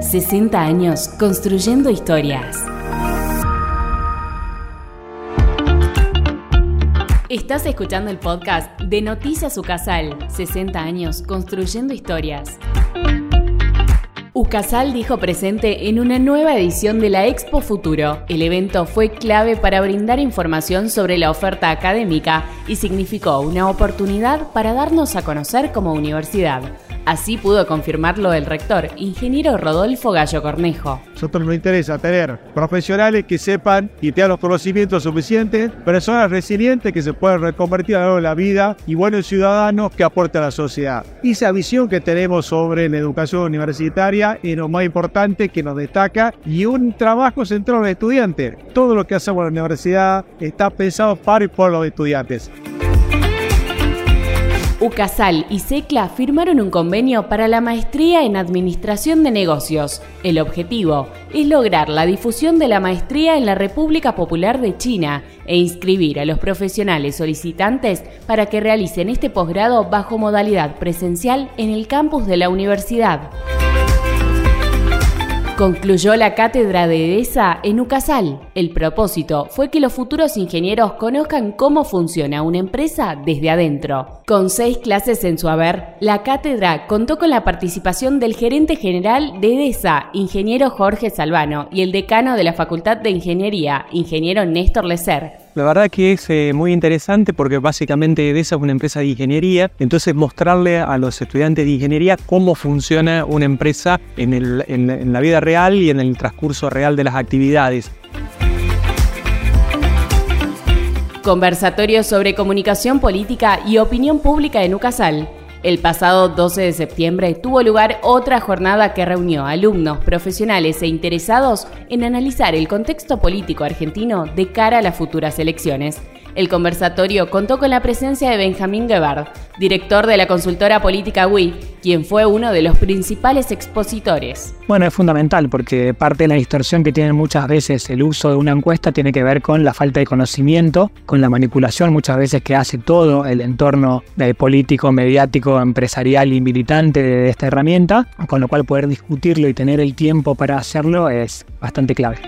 60 años construyendo historias. Estás escuchando el podcast de Noticias Ucasal, 60 años construyendo historias. Ucasal dijo presente en una nueva edición de la Expo Futuro. El evento fue clave para brindar información sobre la oferta académica y significó una oportunidad para darnos a conocer como universidad. Así pudo confirmarlo el rector, ingeniero Rodolfo Gallo Cornejo. Nosotros nos interesa tener profesionales que sepan y tengan los conocimientos suficientes, personas resilientes que se puedan reconvertir a lo largo de la vida y buenos ciudadanos que aporten a la sociedad. Y esa visión que tenemos sobre la educación universitaria es lo más importante que nos destaca y un trabajo centrado en los estudiantes. Todo lo que hacemos en la universidad está pensado para y por los estudiantes. UCASAL y SECLA firmaron un convenio para la maestría en Administración de Negocios. El objetivo es lograr la difusión de la maestría en la República Popular de China e inscribir a los profesionales solicitantes para que realicen este posgrado bajo modalidad presencial en el campus de la universidad. Concluyó la cátedra de EDESA en UCASAL. El propósito fue que los futuros ingenieros conozcan cómo funciona una empresa desde adentro. Con seis clases en su haber, la cátedra contó con la participación del gerente general de EDESA, ingeniero Jorge Salvano, y el decano de la Facultad de Ingeniería, ingeniero Néstor Lecer. La verdad que es eh, muy interesante porque básicamente EDESA es una empresa de ingeniería, entonces mostrarle a los estudiantes de ingeniería cómo funciona una empresa en, en la vida real y en el transcurso real de las actividades. Conversatorio sobre comunicación política y opinión pública en UCASAL. El pasado 12 de septiembre tuvo lugar otra jornada que reunió alumnos, profesionales e interesados en analizar el contexto político argentino de cara a las futuras elecciones. El conversatorio contó con la presencia de Benjamín Gebard, director de la consultora política WI, quien fue uno de los principales expositores. Bueno, es fundamental porque parte de la distorsión que tiene muchas veces el uso de una encuesta tiene que ver con la falta de conocimiento, con la manipulación muchas veces que hace todo el entorno político, mediático, empresarial y militante de esta herramienta, con lo cual poder discutirlo y tener el tiempo para hacerlo es bastante clave.